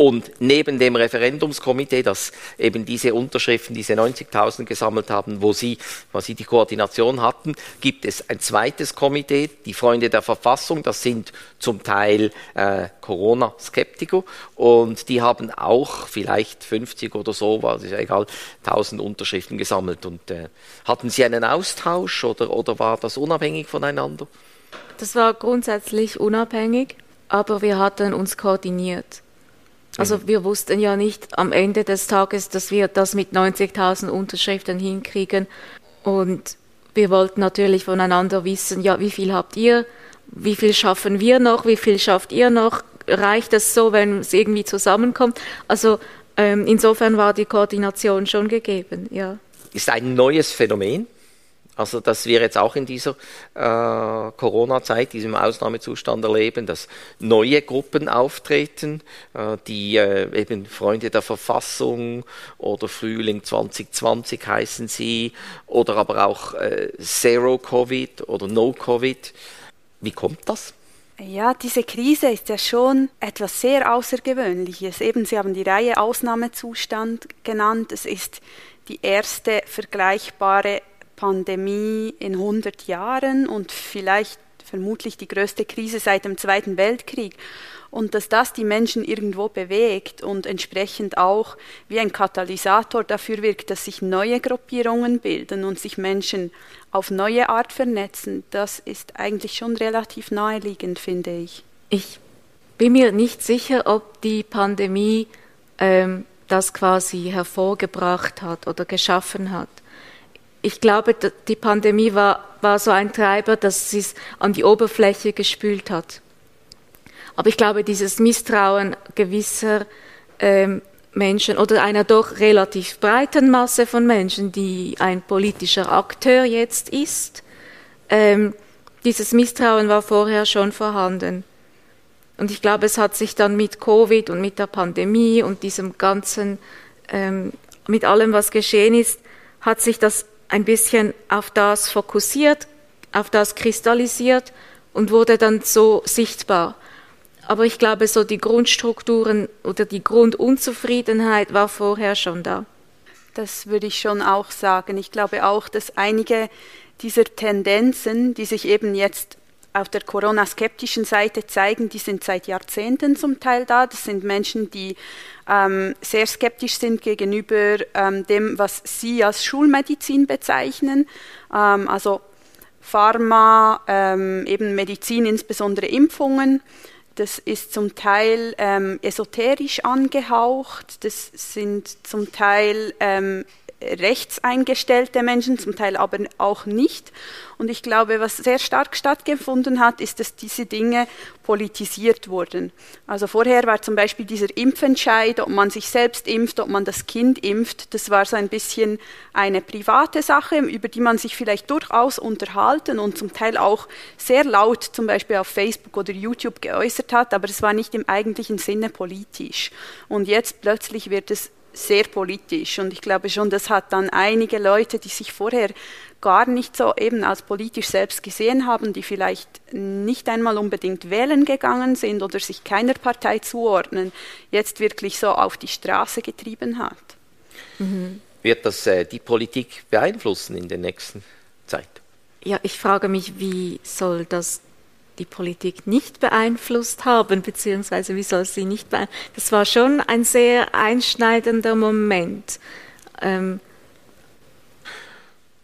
Und neben dem Referendumskomitee, das eben diese Unterschriften, diese 90.000 gesammelt haben, wo sie quasi die Koordination hatten, gibt es ein zweites Komitee, die Freunde der Verfassung. Das sind zum Teil äh, Corona-Skeptiker und die haben auch vielleicht 50 oder so, war ist ja egal, 1000 Unterschriften gesammelt. Und äh, hatten Sie einen Austausch oder, oder war das unabhängig voneinander? Das war grundsätzlich unabhängig, aber wir hatten uns koordiniert. Also wir wussten ja nicht am Ende des Tages, dass wir das mit 90.000 Unterschriften hinkriegen. Und wir wollten natürlich voneinander wissen, ja, wie viel habt ihr, wie viel schaffen wir noch, wie viel schafft ihr noch, reicht es so, wenn es irgendwie zusammenkommt. Also ähm, insofern war die Koordination schon gegeben, ja. Ist ein neues Phänomen, also, dass wir jetzt auch in dieser äh, Corona-Zeit, diesem Ausnahmezustand erleben, dass neue Gruppen auftreten, äh, die äh, eben Freunde der Verfassung oder Frühling 2020 heißen sie, oder aber auch äh, Zero Covid oder No Covid. Wie kommt das? Ja, diese Krise ist ja schon etwas sehr Außergewöhnliches. Eben, Sie haben die Reihe Ausnahmezustand genannt. Es ist die erste vergleichbare Pandemie in 100 Jahren und vielleicht vermutlich die größte Krise seit dem Zweiten Weltkrieg. Und dass das die Menschen irgendwo bewegt und entsprechend auch wie ein Katalysator dafür wirkt, dass sich neue Gruppierungen bilden und sich Menschen auf neue Art vernetzen, das ist eigentlich schon relativ naheliegend, finde ich. Ich bin mir nicht sicher, ob die Pandemie ähm, das quasi hervorgebracht hat oder geschaffen hat ich glaube, die Pandemie war, war so ein Treiber, dass sie es an die Oberfläche gespült hat. Aber ich glaube, dieses Misstrauen gewisser ähm, Menschen oder einer doch relativ breiten Masse von Menschen, die ein politischer Akteur jetzt ist, ähm, dieses Misstrauen war vorher schon vorhanden. Und ich glaube, es hat sich dann mit Covid und mit der Pandemie und diesem ganzen, ähm, mit allem, was geschehen ist, hat sich das ein bisschen auf das fokussiert, auf das kristallisiert und wurde dann so sichtbar. Aber ich glaube, so die Grundstrukturen oder die Grundunzufriedenheit war vorher schon da. Das würde ich schon auch sagen. Ich glaube auch, dass einige dieser Tendenzen, die sich eben jetzt auf der Corona-skeptischen Seite zeigen, die sind seit Jahrzehnten zum Teil da. Das sind Menschen, die ähm, sehr skeptisch sind gegenüber ähm, dem, was sie als Schulmedizin bezeichnen. Ähm, also Pharma, ähm, eben Medizin, insbesondere Impfungen. Das ist zum Teil ähm, esoterisch angehaucht. Das sind zum Teil ähm, rechtseingestellte Menschen, zum Teil aber auch nicht. Und ich glaube, was sehr stark stattgefunden hat, ist, dass diese Dinge politisiert wurden. Also vorher war zum Beispiel dieser Impfentscheid, ob man sich selbst impft, ob man das Kind impft, das war so ein bisschen eine private Sache, über die man sich vielleicht durchaus unterhalten und zum Teil auch sehr laut zum Beispiel auf Facebook oder YouTube geäußert hat, aber es war nicht im eigentlichen Sinne politisch. Und jetzt plötzlich wird es sehr politisch. Und ich glaube schon, das hat dann einige Leute, die sich vorher gar nicht so eben als politisch selbst gesehen haben, die vielleicht nicht einmal unbedingt wählen gegangen sind oder sich keiner Partei zuordnen, jetzt wirklich so auf die Straße getrieben hat. Mhm. Wird das äh, die Politik beeinflussen in der nächsten Zeit? Ja, ich frage mich, wie soll das die Politik nicht beeinflusst haben, beziehungsweise wie soll sie nicht beeinflussen. Das war schon ein sehr einschneidender Moment. Ähm,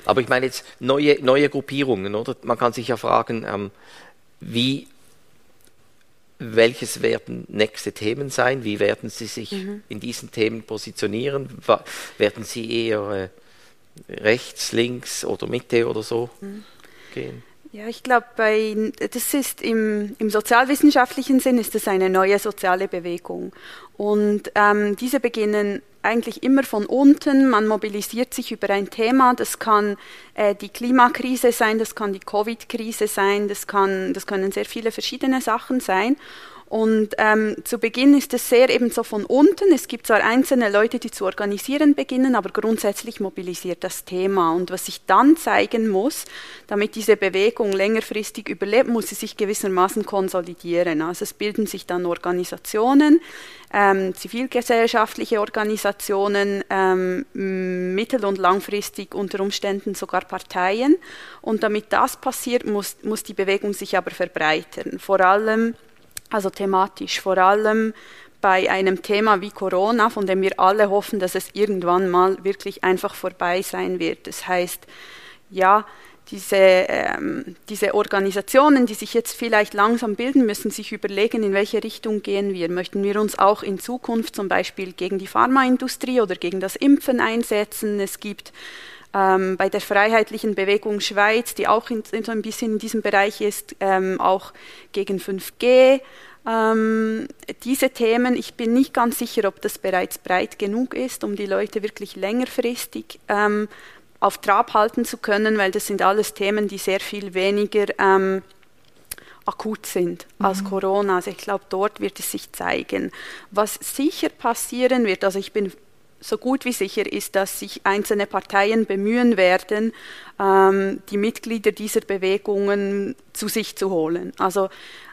aber ich meine jetzt neue, neue Gruppierungen, oder? Man kann sich ja fragen, ähm, wie, welches werden nächste Themen sein? Wie werden Sie sich mhm. in diesen Themen positionieren? Werden Sie eher äh, rechts, links oder Mitte oder so mhm. gehen? Ja, ich glaube, das ist im, im, sozialwissenschaftlichen Sinn ist das eine neue soziale Bewegung. Und ähm, diese beginnen eigentlich immer von unten. Man mobilisiert sich über ein Thema. Das kann äh, die Klimakrise sein, das kann die Covid-Krise sein, das, kann, das können sehr viele verschiedene Sachen sein. Und ähm, zu Beginn ist es sehr eben so von unten. Es gibt zwar einzelne Leute, die zu organisieren beginnen, aber grundsätzlich mobilisiert das Thema. Und was sich dann zeigen muss, damit diese Bewegung längerfristig überlebt, muss sie sich gewissermaßen konsolidieren. Also es bilden sich dann Organisationen, ähm, zivilgesellschaftliche Organisationen, ähm, mittel- und langfristig unter Umständen sogar Parteien. Und damit das passiert, muss, muss die Bewegung sich aber verbreitern. Vor allem also thematisch, vor allem bei einem Thema wie Corona, von dem wir alle hoffen, dass es irgendwann mal wirklich einfach vorbei sein wird. Das heißt, ja, diese, ähm, diese Organisationen, die sich jetzt vielleicht langsam bilden, müssen sich überlegen, in welche Richtung gehen wir. Möchten wir uns auch in Zukunft zum Beispiel gegen die Pharmaindustrie oder gegen das Impfen einsetzen? Es gibt ähm, bei der Freiheitlichen Bewegung Schweiz, die auch in, in so ein bisschen in diesem Bereich ist, ähm, auch gegen 5G. Ähm, diese Themen, ich bin nicht ganz sicher, ob das bereits breit genug ist, um die Leute wirklich längerfristig ähm, auf Trab halten zu können, weil das sind alles Themen, die sehr viel weniger ähm, akut sind als mhm. Corona. Also ich glaube, dort wird es sich zeigen. Was sicher passieren wird, also ich bin so gut wie sicher ist, dass sich einzelne Parteien bemühen werden, ähm, die Mitglieder dieser Bewegungen zu sich zu holen. Also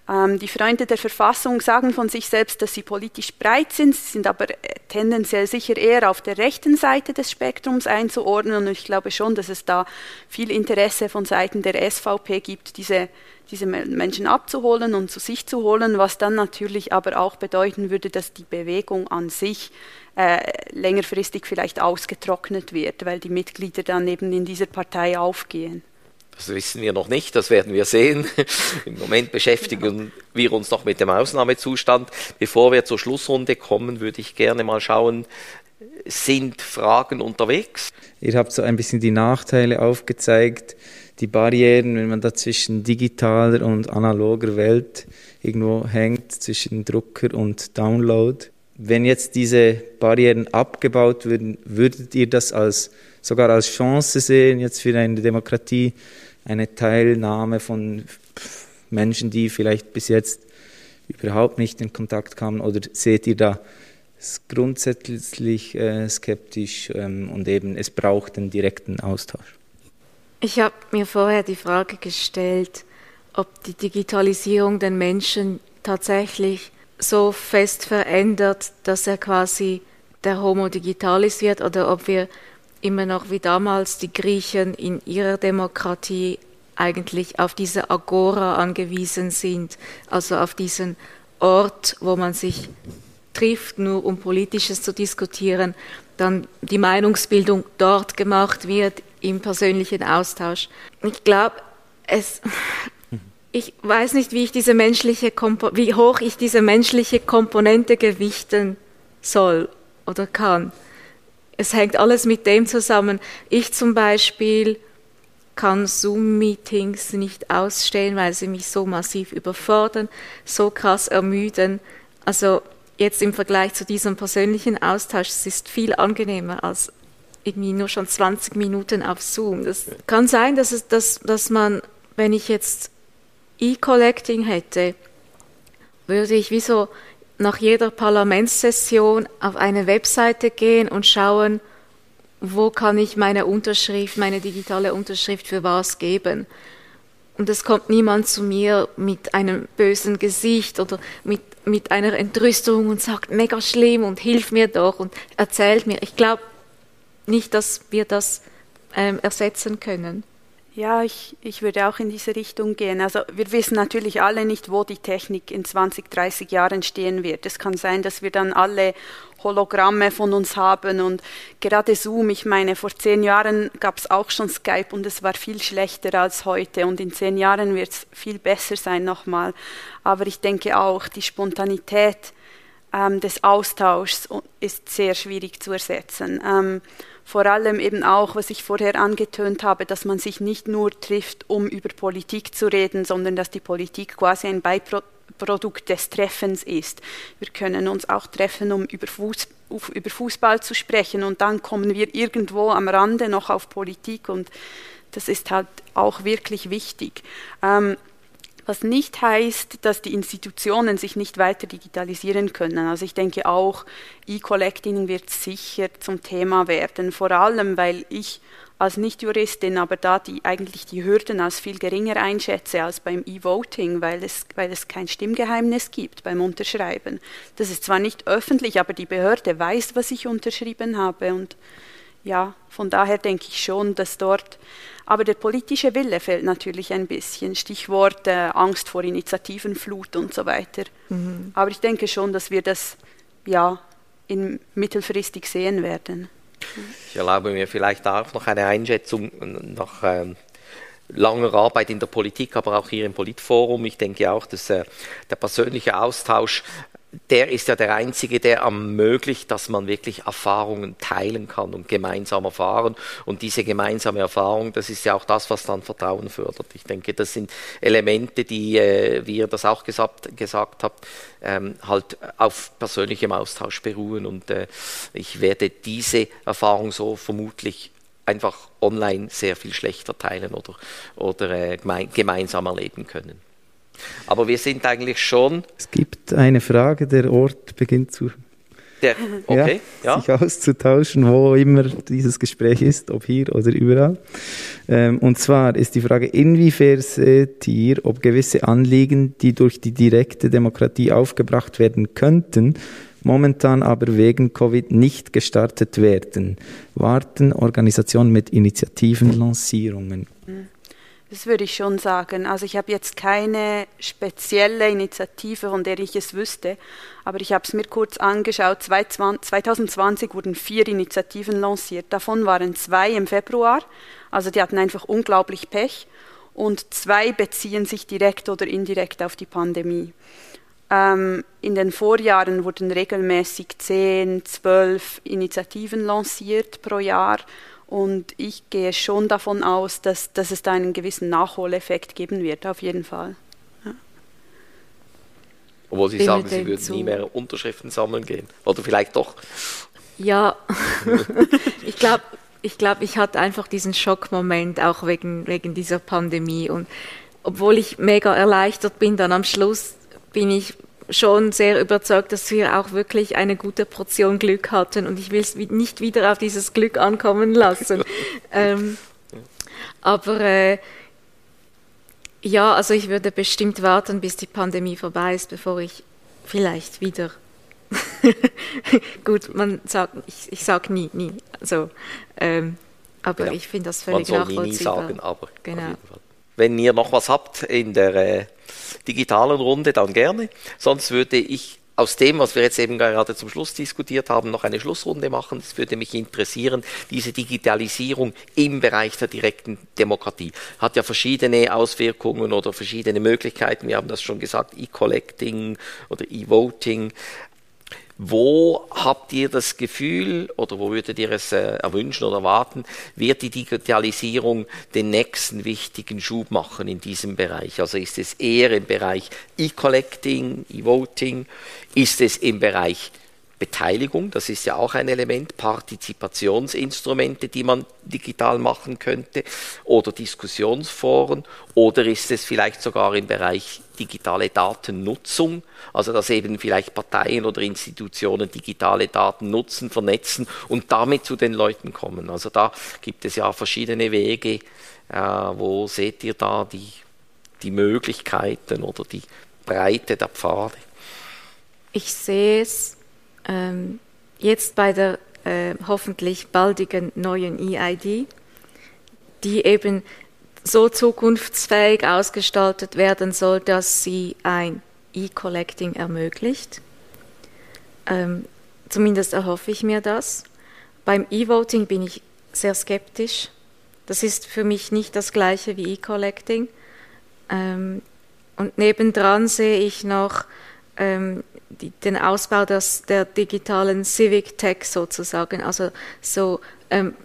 ähm, die Freunde der Verfassung sagen von sich selbst, dass sie politisch breit sind, sind aber äh, tendenziell sicher eher auf der rechten Seite des Spektrums einzuordnen und ich glaube schon, dass es da viel Interesse von Seiten der SVP gibt, diese diese Menschen abzuholen und zu sich zu holen, was dann natürlich aber auch bedeuten würde, dass die Bewegung an sich äh, längerfristig vielleicht ausgetrocknet wird, weil die Mitglieder dann eben in dieser Partei aufgehen. Das wissen wir noch nicht, das werden wir sehen. [laughs] Im Moment beschäftigen wir uns noch mit dem Ausnahmezustand. Bevor wir zur Schlussrunde kommen, würde ich gerne mal schauen, sind Fragen unterwegs? Ihr habt so ein bisschen die Nachteile aufgezeigt, die Barrieren, wenn man da zwischen digitaler und analoger Welt irgendwo hängt, zwischen Drucker und Download. Wenn jetzt diese Barrieren abgebaut würden, würdet ihr das als, sogar als Chance sehen, jetzt für eine Demokratie, eine Teilnahme von Menschen, die vielleicht bis jetzt überhaupt nicht in Kontakt kamen? Oder seht ihr da grundsätzlich äh, skeptisch ähm, und eben es braucht einen direkten Austausch? Ich habe mir vorher die Frage gestellt, ob die Digitalisierung den Menschen tatsächlich so fest verändert, dass er quasi der Homo digitalis wird oder ob wir immer noch wie damals die Griechen in ihrer Demokratie eigentlich auf diese Agora angewiesen sind, also auf diesen Ort, wo man sich trifft, nur um Politisches zu diskutieren, dann die Meinungsbildung dort gemacht wird, im persönlichen Austausch. Ich glaube, es, [laughs] ich weiß nicht, wie ich diese menschliche, wie hoch ich diese menschliche Komponente gewichten soll oder kann. Es hängt alles mit dem zusammen. Ich zum Beispiel kann Zoom-Meetings nicht ausstehen, weil sie mich so massiv überfordern, so krass ermüden. Also jetzt im Vergleich zu diesem persönlichen Austausch, es ist viel angenehmer als irgendwie nur schon 20 Minuten auf Zoom. Das kann sein, dass, es, dass, dass man, wenn ich jetzt E-Collecting hätte, würde ich wie so nach jeder Parlamentssession auf eine Webseite gehen und schauen, wo kann ich meine Unterschrift, meine digitale Unterschrift für was geben. Und es kommt niemand zu mir mit einem bösen Gesicht oder mit, mit einer Entrüstung und sagt, mega schlimm und hilf mir doch und erzählt mir. Ich glaube, nicht, dass wir das ähm, ersetzen können. Ja, ich, ich würde auch in diese Richtung gehen. Also wir wissen natürlich alle nicht, wo die Technik in 20, 30 Jahren stehen wird. Es kann sein, dass wir dann alle Hologramme von uns haben und gerade Zoom, ich meine, vor zehn Jahren gab es auch schon Skype und es war viel schlechter als heute und in zehn Jahren wird es viel besser sein nochmal. Aber ich denke auch, die Spontanität ähm, des Austauschs ist sehr schwierig zu ersetzen. Ähm, vor allem eben auch, was ich vorher angetönt habe, dass man sich nicht nur trifft, um über Politik zu reden, sondern dass die Politik quasi ein Beiprodukt des Treffens ist. Wir können uns auch treffen, um über, Fuß, über Fußball zu sprechen und dann kommen wir irgendwo am Rande noch auf Politik und das ist halt auch wirklich wichtig. Ähm, was nicht heißt, dass die Institutionen sich nicht weiter digitalisieren können. Also ich denke auch, E-Collecting wird sicher zum Thema werden, vor allem weil ich als Nicht-Juristin aber da die, eigentlich die Hürden als viel geringer einschätze als beim E-Voting, weil es, weil es kein Stimmgeheimnis gibt beim Unterschreiben. Das ist zwar nicht öffentlich, aber die Behörde weiß, was ich unterschrieben habe und ja, von daher denke ich schon, dass dort aber der politische Wille fehlt natürlich ein bisschen. Stichwort äh, Angst vor Initiativenflut und so weiter. Mhm. Aber ich denke schon, dass wir das ja in mittelfristig sehen werden. Ich erlaube mir vielleicht auch noch eine Einschätzung nach ähm, langer Arbeit in der Politik, aber auch hier im Politforum. Ich denke auch, dass äh, der persönliche Austausch der ist ja der Einzige, der ermöglicht, dass man wirklich Erfahrungen teilen kann und gemeinsam erfahren. Und diese gemeinsame Erfahrung, das ist ja auch das, was dann Vertrauen fördert. Ich denke, das sind Elemente, die, äh, wie ihr das auch gesagt, gesagt habt, ähm, halt auf persönlichem Austausch beruhen. Und äh, ich werde diese Erfahrung so vermutlich einfach online sehr viel schlechter teilen oder, oder äh, gemeinsam erleben können. Aber wir sind eigentlich schon. Es gibt eine Frage, der Ort beginnt zu. Der, okay, ja, ja. Sich auszutauschen, wo immer dieses Gespräch ist, ob hier oder überall. Ähm, und zwar ist die Frage, inwiefern seht ihr, ob gewisse Anliegen, die durch die direkte Demokratie aufgebracht werden könnten, momentan aber wegen Covid nicht gestartet werden? Warten Organisationen mit Initiativen, Lancierungen? Das würde ich schon sagen. Also ich habe jetzt keine spezielle Initiative, von der ich es wüsste, aber ich habe es mir kurz angeschaut. 2020 wurden vier Initiativen lanciert. Davon waren zwei im Februar, also die hatten einfach unglaublich Pech, und zwei beziehen sich direkt oder indirekt auf die Pandemie. Ähm, in den Vorjahren wurden regelmäßig zehn, zwölf Initiativen lanciert pro Jahr und ich gehe schon davon aus, dass, dass es da einen gewissen Nachholeffekt geben wird, auf jeden Fall. Ja. Obwohl Sie Stimme sagen, Sie würden zu. nie mehr Unterschriften sammeln gehen. Oder vielleicht doch. Ja, [laughs] ich glaube, ich, glaub, ich hatte einfach diesen Schockmoment auch wegen, wegen dieser Pandemie. Und obwohl ich mega erleichtert bin, dann am Schluss bin ich schon sehr überzeugt, dass wir auch wirklich eine gute Portion Glück hatten und ich will es nicht wieder auf dieses Glück ankommen lassen. [laughs] ähm, aber äh, ja, also ich würde bestimmt warten, bis die Pandemie vorbei ist, bevor ich vielleicht wieder. [laughs] Gut, man sagt, ich, ich sage nie, nie. Also, ähm, aber ja, ich finde das völlig man soll nachvollziehbar. Nie, nie sagen, aber genau. Wenn ihr noch was habt in der äh, digitalen Runde, dann gerne. Sonst würde ich aus dem, was wir jetzt eben gerade zum Schluss diskutiert haben, noch eine Schlussrunde machen. Es würde mich interessieren, diese Digitalisierung im Bereich der direkten Demokratie hat ja verschiedene Auswirkungen oder verschiedene Möglichkeiten. Wir haben das schon gesagt, E-Collecting oder E-Voting. Wo habt ihr das Gefühl oder wo würdet ihr es äh, erwünschen oder erwarten, wird die Digitalisierung den nächsten wichtigen Schub machen in diesem Bereich? Also ist es eher im Bereich E-Collecting, E-Voting? Ist es im Bereich Beteiligung, das ist ja auch ein Element, Partizipationsinstrumente, die man digital machen könnte, oder Diskussionsforen, oder ist es vielleicht sogar im Bereich digitale Datennutzung, also dass eben vielleicht Parteien oder Institutionen digitale Daten nutzen, vernetzen und damit zu den Leuten kommen. Also da gibt es ja verschiedene Wege. Äh, wo seht ihr da die, die Möglichkeiten oder die Breite der Pfade? Ich sehe es ähm, jetzt bei der äh, hoffentlich baldigen neuen EID, die eben so zukunftsfähig ausgestaltet werden soll, dass sie ein E-Collecting ermöglicht. Ähm, zumindest erhoffe ich mir das. Beim E-Voting bin ich sehr skeptisch. Das ist für mich nicht das gleiche wie E-Collecting. Ähm, und nebendran sehe ich noch ähm, die, den Ausbau des, der digitalen Civic Tech sozusagen, also so ähm,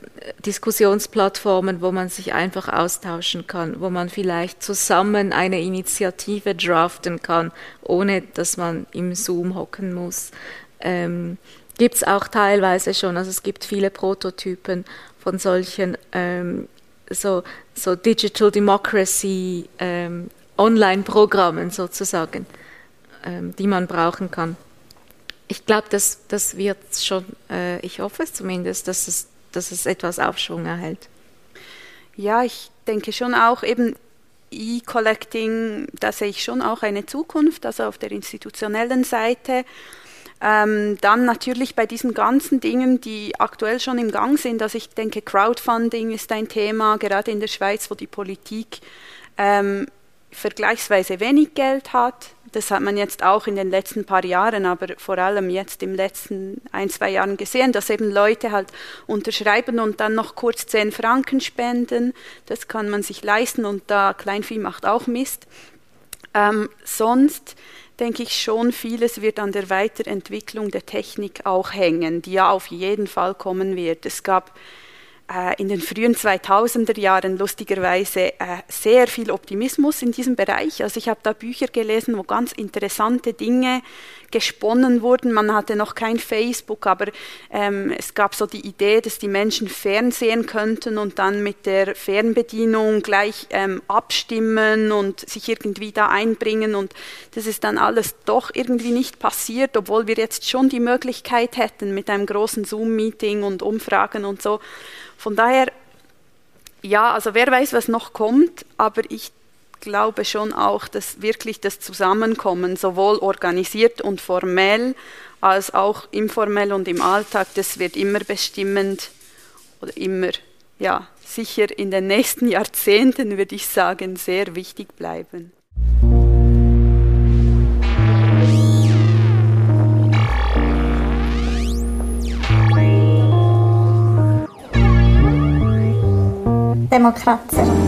Diskussionsplattformen, wo man sich einfach austauschen kann, wo man vielleicht zusammen eine Initiative draften kann, ohne dass man im Zoom hocken muss. Ähm, gibt es auch teilweise schon, also es gibt viele Prototypen von solchen ähm, so, so Digital Democracy ähm, Online-Programmen sozusagen, ähm, die man brauchen kann. Ich glaube, das, das wird schon, äh, ich hoffe es zumindest, dass es dass es etwas Aufschwung erhält. Ja, ich denke schon auch eben E-Collecting, da sehe ich schon auch eine Zukunft, also auf der institutionellen Seite. Ähm, dann natürlich bei diesen ganzen Dingen, die aktuell schon im Gang sind. Also ich denke, Crowdfunding ist ein Thema, gerade in der Schweiz, wo die Politik ähm, vergleichsweise wenig Geld hat. Das hat man jetzt auch in den letzten paar Jahren, aber vor allem jetzt im letzten ein, zwei Jahren gesehen, dass eben Leute halt unterschreiben und dann noch kurz 10 Franken spenden. Das kann man sich leisten und da Kleinvieh macht auch Mist. Ähm, sonst denke ich schon, vieles wird an der Weiterentwicklung der Technik auch hängen, die ja auf jeden Fall kommen wird. Es gab in den frühen 2000er Jahren lustigerweise äh, sehr viel Optimismus in diesem Bereich. Also ich habe da Bücher gelesen, wo ganz interessante Dinge gesponnen wurden. Man hatte noch kein Facebook, aber ähm, es gab so die Idee, dass die Menschen fernsehen könnten und dann mit der Fernbedienung gleich ähm, abstimmen und sich irgendwie da einbringen. Und das ist dann alles doch irgendwie nicht passiert, obwohl wir jetzt schon die Möglichkeit hätten mit einem großen Zoom-Meeting und Umfragen und so. Von daher, ja, also wer weiß, was noch kommt, aber ich glaube schon auch, dass wirklich das Zusammenkommen, sowohl organisiert und formell, als auch informell und im Alltag, das wird immer bestimmend oder immer, ja, sicher in den nächsten [laughs] Jahrzehnten, würde ich sagen, sehr wichtig bleiben. Demokracja.